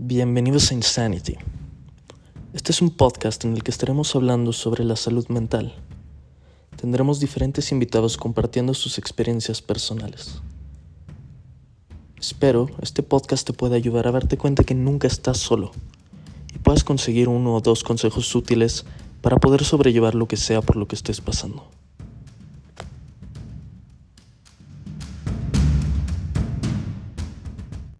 Bienvenidos a Insanity. Este es un podcast en el que estaremos hablando sobre la salud mental. Tendremos diferentes invitados compartiendo sus experiencias personales. Espero este podcast te pueda ayudar a darte cuenta que nunca estás solo y puedas conseguir uno o dos consejos útiles para poder sobrellevar lo que sea por lo que estés pasando.